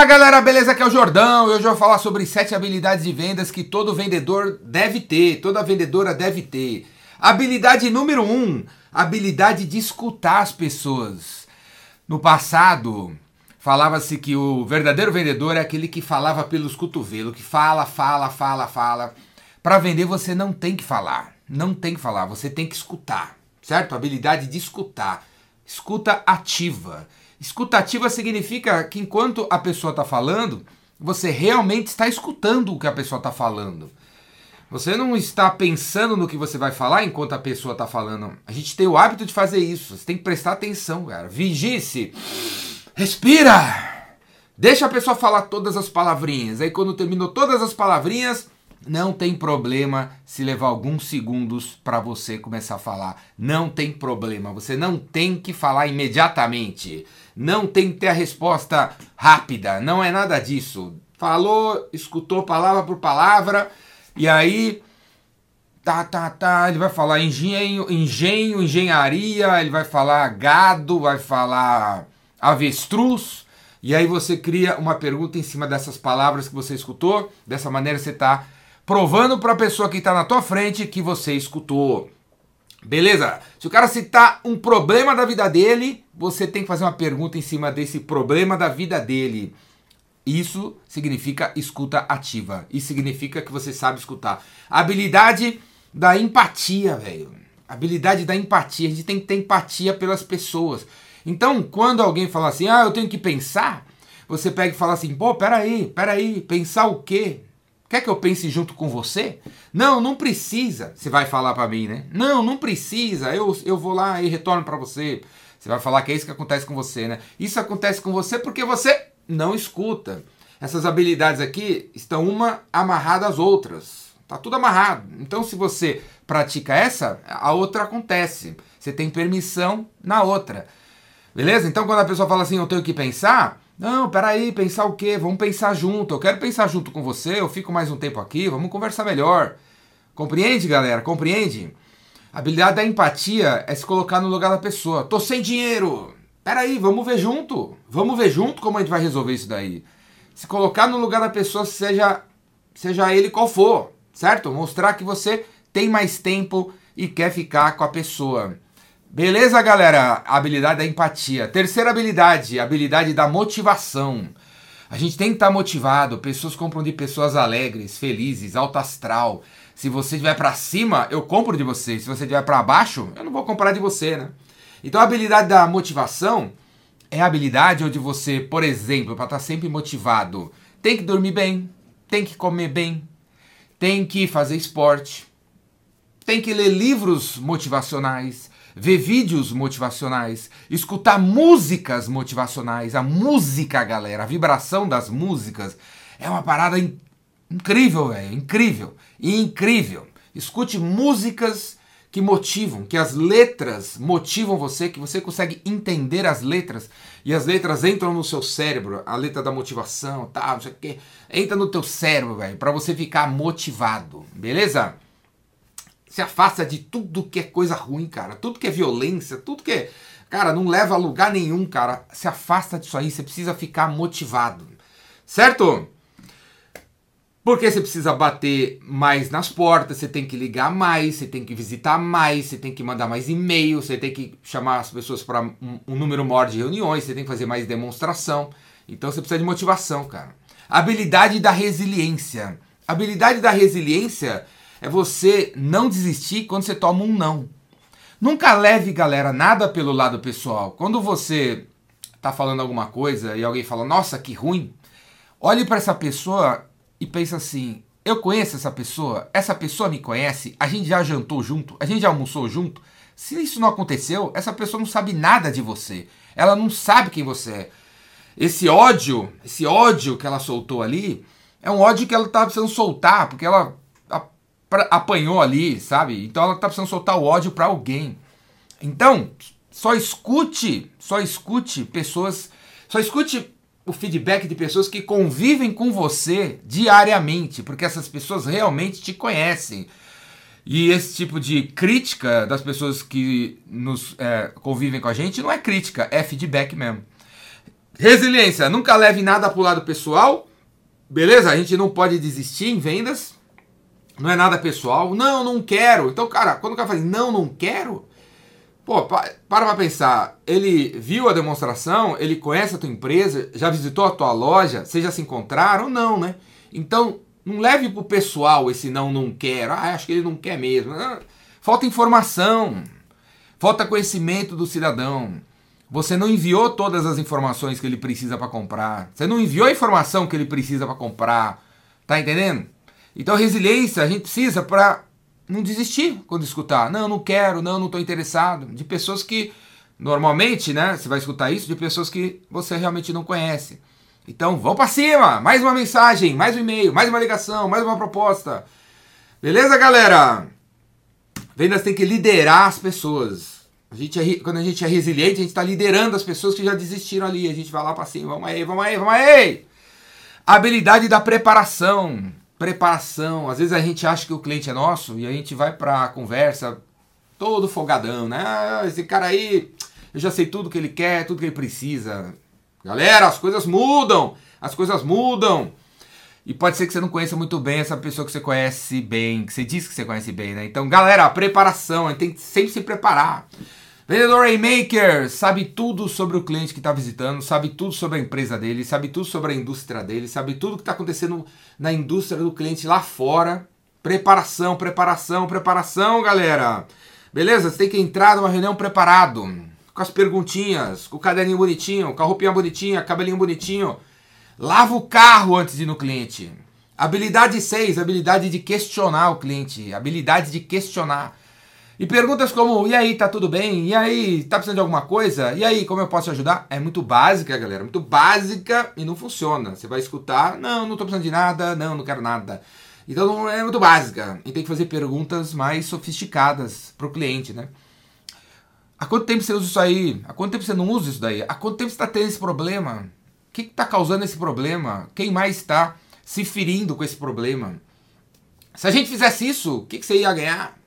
Fala galera, beleza? Aqui é o Jordão e hoje eu vou falar sobre sete habilidades de vendas que todo vendedor deve ter, toda vendedora deve ter. Habilidade número um, habilidade de escutar as pessoas. No passado, falava-se que o verdadeiro vendedor é aquele que falava pelos cotovelos, que fala, fala, fala, fala. Para vender você não tem que falar, não tem que falar, você tem que escutar, certo? Habilidade de escutar, escuta ativa. Escutativa significa que enquanto a pessoa está falando, você realmente está escutando o que a pessoa está falando. Você não está pensando no que você vai falar enquanto a pessoa está falando. A gente tem o hábito de fazer isso. Você tem que prestar atenção, cara. Vigie-se. Respira. Deixa a pessoa falar todas as palavrinhas. Aí quando terminou todas as palavrinhas, não tem problema se levar alguns segundos para você começar a falar. Não tem problema. Você não tem que falar imediatamente. Não tem que ter a resposta rápida. Não é nada disso. Falou, escutou palavra por palavra e aí tá, tá, tá, ele vai falar engenho, engenho, engenharia, ele vai falar gado, vai falar avestruz, e aí você cria uma pergunta em cima dessas palavras que você escutou. Dessa maneira você está provando para a pessoa que está na tua frente que você escutou. Beleza? Se o cara citar um problema da vida dele, você tem que fazer uma pergunta em cima desse problema da vida dele. Isso significa escuta ativa. Isso significa que você sabe escutar. habilidade da empatia, velho. Habilidade da empatia. A gente tem que ter empatia pelas pessoas. Então, quando alguém fala assim, ah, eu tenho que pensar, você pega e fala assim, pô, peraí, peraí, pensar o quê? Quer que eu pense junto com você? Não, não precisa. Você vai falar para mim, né? Não, não precisa. Eu, eu vou lá e retorno para você. Você vai falar que é isso que acontece com você, né? Isso acontece com você porque você não escuta. Essas habilidades aqui estão uma amarrada às outras. Tá tudo amarrado. Então, se você pratica essa, a outra acontece. Você tem permissão na outra. Beleza? Então, quando a pessoa fala assim, eu tenho que pensar, não, peraí, pensar o quê? Vamos pensar junto. Eu quero pensar junto com você, eu fico mais um tempo aqui, vamos conversar melhor. Compreende, galera? Compreende? A habilidade da empatia é se colocar no lugar da pessoa. Tô sem dinheiro. Peraí, vamos ver junto. Vamos ver junto como a gente vai resolver isso daí. Se colocar no lugar da pessoa, seja, seja ele qual for, certo? Mostrar que você tem mais tempo e quer ficar com a pessoa. Beleza, galera? A habilidade da empatia. Terceira habilidade, habilidade da motivação. A gente tem que estar tá motivado. Pessoas compram de pessoas alegres, felizes, alto astral. Se você estiver para cima, eu compro de você. Se você estiver para baixo, eu não vou comprar de você, né? Então a habilidade da motivação é a habilidade onde você, por exemplo, para estar tá sempre motivado, tem que dormir bem, tem que comer bem, tem que fazer esporte, tem que ler livros motivacionais, ver vídeos motivacionais, escutar músicas motivacionais. A música, galera, a vibração das músicas é uma parada in incrível, velho. Incrível. Incrível. Escute músicas que motivam, que as letras motivam você, que você consegue entender as letras e as letras entram no seu cérebro, a letra da motivação, tal, não sei o quê, entra no teu cérebro, velho, para você ficar motivado, beleza? Se afasta de tudo que é coisa ruim, cara. Tudo que é violência, tudo que é. Cara, não leva a lugar nenhum, cara. Se afasta disso aí, você precisa ficar motivado. Certo? Porque você precisa bater mais nas portas, você tem que ligar mais, você tem que visitar mais, você tem que mandar mais e-mail, você tem que chamar as pessoas para um, um, número maior de reuniões, você tem que fazer mais demonstração. Então você precisa de motivação, cara. Habilidade da resiliência. Habilidade da resiliência é você não desistir quando você toma um não. Nunca leve, galera, nada pelo lado pessoal. Quando você tá falando alguma coisa e alguém fala, nossa, que ruim, olhe para essa pessoa e pense assim: eu conheço essa pessoa, essa pessoa me conhece, a gente já jantou junto, a gente já almoçou junto. Se isso não aconteceu, essa pessoa não sabe nada de você. Ela não sabe quem você é. Esse ódio, esse ódio que ela soltou ali, é um ódio que ela estava precisando soltar, porque ela pra, apanhou ali, sabe? Então ela tá precisando soltar o ódio para alguém. Então, só escute, só escute pessoas, só escute o feedback de pessoas que convivem com você diariamente, porque essas pessoas realmente te conhecem. E esse tipo de crítica das pessoas que nos é, convivem com a gente não é crítica, é feedback mesmo. Resiliência, nunca leve nada pro lado pessoal. Beleza? A gente não pode desistir em vendas. Não é nada pessoal. Não, não quero. Então, cara, quando o cara fala não, não quero, pô, para pra pensar. Ele viu a demonstração, ele conhece a tua empresa, já visitou a tua loja, vocês já se encontraram? Não, né? Então, não leve pro pessoal esse não, não quero. Ah, acho que ele não quer mesmo. Falta informação. Falta conhecimento do cidadão. Você não enviou todas as informações que ele precisa para comprar. Você não enviou a informação que ele precisa para comprar. Tá entendendo? Então, resiliência a gente precisa para não desistir quando escutar. Não, não quero, não, não estou interessado. De pessoas que, normalmente, né? Você vai escutar isso de pessoas que você realmente não conhece. Então, vamos para cima! Mais uma mensagem, mais um e-mail, mais uma ligação, mais uma proposta. Beleza, galera? Vendas tem que liderar as pessoas. A gente é, quando a gente é resiliente, a gente está liderando as pessoas que já desistiram ali. A gente vai lá para cima, vamos aí, vamos aí, vamos aí! Habilidade da preparação. Preparação. Às vezes a gente acha que o cliente é nosso e a gente vai para a conversa todo folgadão, né? Ah, esse cara aí, eu já sei tudo que ele quer, tudo que ele precisa. Galera, as coisas mudam, as coisas mudam. E pode ser que você não conheça muito bem essa pessoa que você conhece bem, que você diz que você conhece bem, né? Então, galera, preparação, a gente tem que sempre se preparar. Vendedor Raymaker sabe tudo sobre o cliente que está visitando, sabe tudo sobre a empresa dele, sabe tudo sobre a indústria dele, sabe tudo que está acontecendo na indústria do cliente lá fora. Preparação, preparação, preparação, galera. Beleza? Você tem que entrar numa reunião preparado com as perguntinhas, com o caderninho bonitinho, com a roupinha bonitinha, cabelinho bonitinho. Lava o carro antes de ir no cliente. Habilidade 6, habilidade de questionar o cliente, habilidade de questionar. E perguntas como: e aí, tá tudo bem? E aí, tá precisando de alguma coisa? E aí, como eu posso te ajudar? É muito básica, galera, muito básica e não funciona. Você vai escutar: não, não tô precisando de nada, não, não quero nada. Então é muito básica. E tem que fazer perguntas mais sofisticadas pro cliente, né? Há quanto tempo você usa isso aí? Há quanto tempo você não usa isso daí? Há quanto tempo você está tendo esse problema? O que está causando esse problema? Quem mais está se ferindo com esse problema? Se a gente fizesse isso, o que, que você ia ganhar?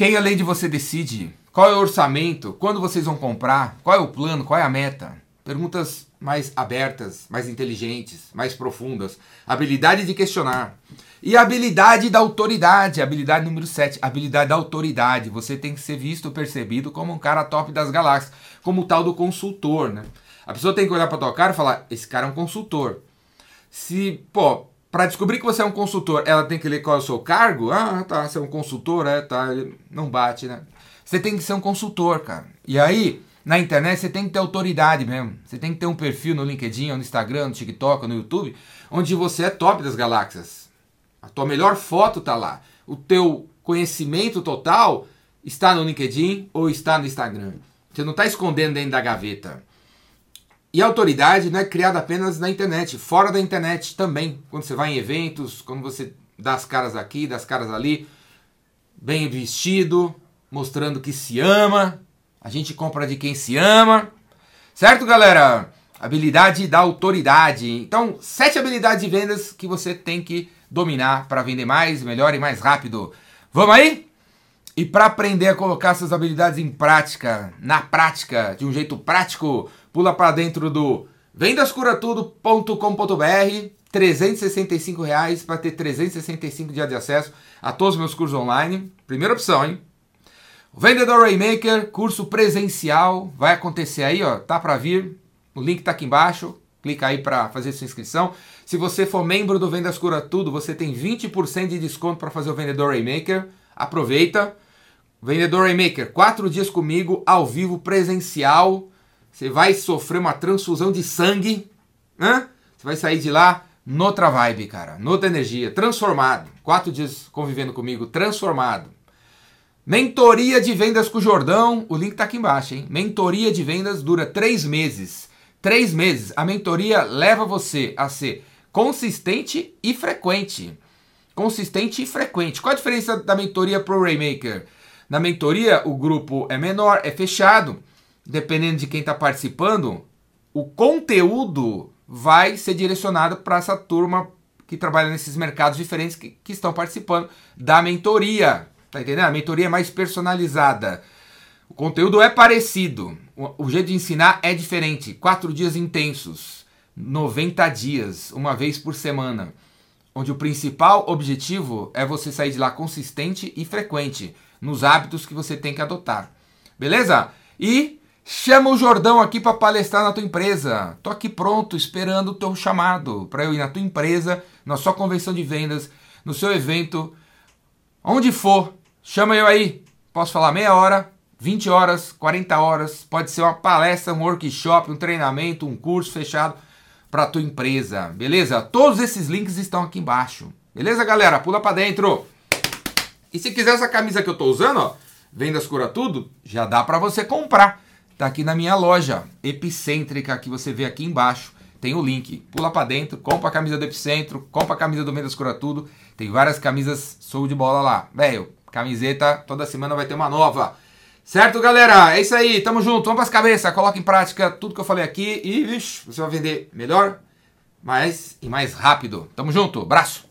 Quem além de você decide? Qual é o orçamento? Quando vocês vão comprar? Qual é o plano? Qual é a meta? Perguntas mais abertas, mais inteligentes, mais profundas. Habilidade de questionar. E habilidade da autoridade, habilidade número 7, habilidade da autoridade. Você tem que ser visto, percebido como um cara top das galáxias, como o tal do consultor, né? A pessoa tem que olhar para tua cara e falar: esse cara é um consultor. Se, pô, para descobrir que você é um consultor, ela tem que ler qual é o seu cargo? Ah, tá, você é um consultor, é, tá, não bate, né? Você tem que ser um consultor, cara. E aí, na internet, você tem que ter autoridade mesmo. Você tem que ter um perfil no LinkedIn, no Instagram, no TikTok, no YouTube, onde você é top das galáxias. A tua melhor foto está lá. O teu conhecimento total está no LinkedIn ou está no Instagram. Você não está escondendo dentro da gaveta. E autoridade não é criada apenas na internet, fora da internet também. Quando você vai em eventos, quando você dá as caras aqui, dá as caras ali, bem vestido, mostrando que se ama. A gente compra de quem se ama. Certo, galera? Habilidade da autoridade. Então, sete habilidades de vendas que você tem que dominar para vender mais, melhor e mais rápido. Vamos aí? E para aprender a colocar essas habilidades em prática, na prática, de um jeito prático, pula para dentro do vendascuratudo.com.br, 365 reais para ter 365 dias de acesso a todos os meus cursos online. Primeira opção, hein? Vendedor Raymaker, curso presencial, vai acontecer aí, ó, tá para vir. O link tá aqui embaixo. Clica aí para fazer sua inscrição. Se você for membro do Vendas Cura Tudo, você tem 20% de desconto para fazer o Vendedor Raymaker. Aproveita. Vendedor Raymaker, quatro dias comigo, ao vivo, presencial. Você vai sofrer uma transfusão de sangue. Hã? Você vai sair de lá noutra vibe, cara. Noutra energia. Transformado. Quatro dias convivendo comigo, transformado. Mentoria de vendas com o Jordão. O link tá aqui embaixo, hein? Mentoria de vendas dura três meses. Três meses. A mentoria leva você a ser consistente e frequente. Consistente e frequente. Qual a diferença da mentoria pro Raymaker? Na mentoria, o grupo é menor, é fechado. Dependendo de quem está participando, o conteúdo vai ser direcionado para essa turma que trabalha nesses mercados diferentes que, que estão participando da mentoria. Tá entendendo? A mentoria é mais personalizada. O conteúdo é parecido, o, o jeito de ensinar é diferente. Quatro dias intensos, 90 dias, uma vez por semana. Onde o principal objetivo é você sair de lá consistente e frequente nos hábitos que você tem que adotar. Beleza? E chama o Jordão aqui para palestrar na tua empresa. Tô aqui pronto, esperando o teu chamado para eu ir na tua empresa, na sua convenção de vendas, no seu evento, onde for. Chama eu aí. Posso falar meia hora, 20 horas, 40 horas, pode ser uma palestra, um workshop, um treinamento, um curso fechado para tua empresa, beleza? Todos esses links estão aqui embaixo. Beleza, galera? Pula para dentro. E se quiser essa camisa que eu tô usando, ó, Vendas Cura Tudo, já dá para você comprar. Tá aqui na minha loja Epicêntrica, que você vê aqui embaixo. Tem o link. Pula para dentro, compra a camisa do Epicentro, compra a camisa do Vendas Cura Tudo. Tem várias camisas show de bola lá. Velho, camiseta, toda semana vai ter uma nova. Certo, galera? É isso aí, tamo junto, vamos pras cabeças, coloca em prática tudo que eu falei aqui e vixi, você vai vender melhor, mais e mais rápido. Tamo junto, abraço!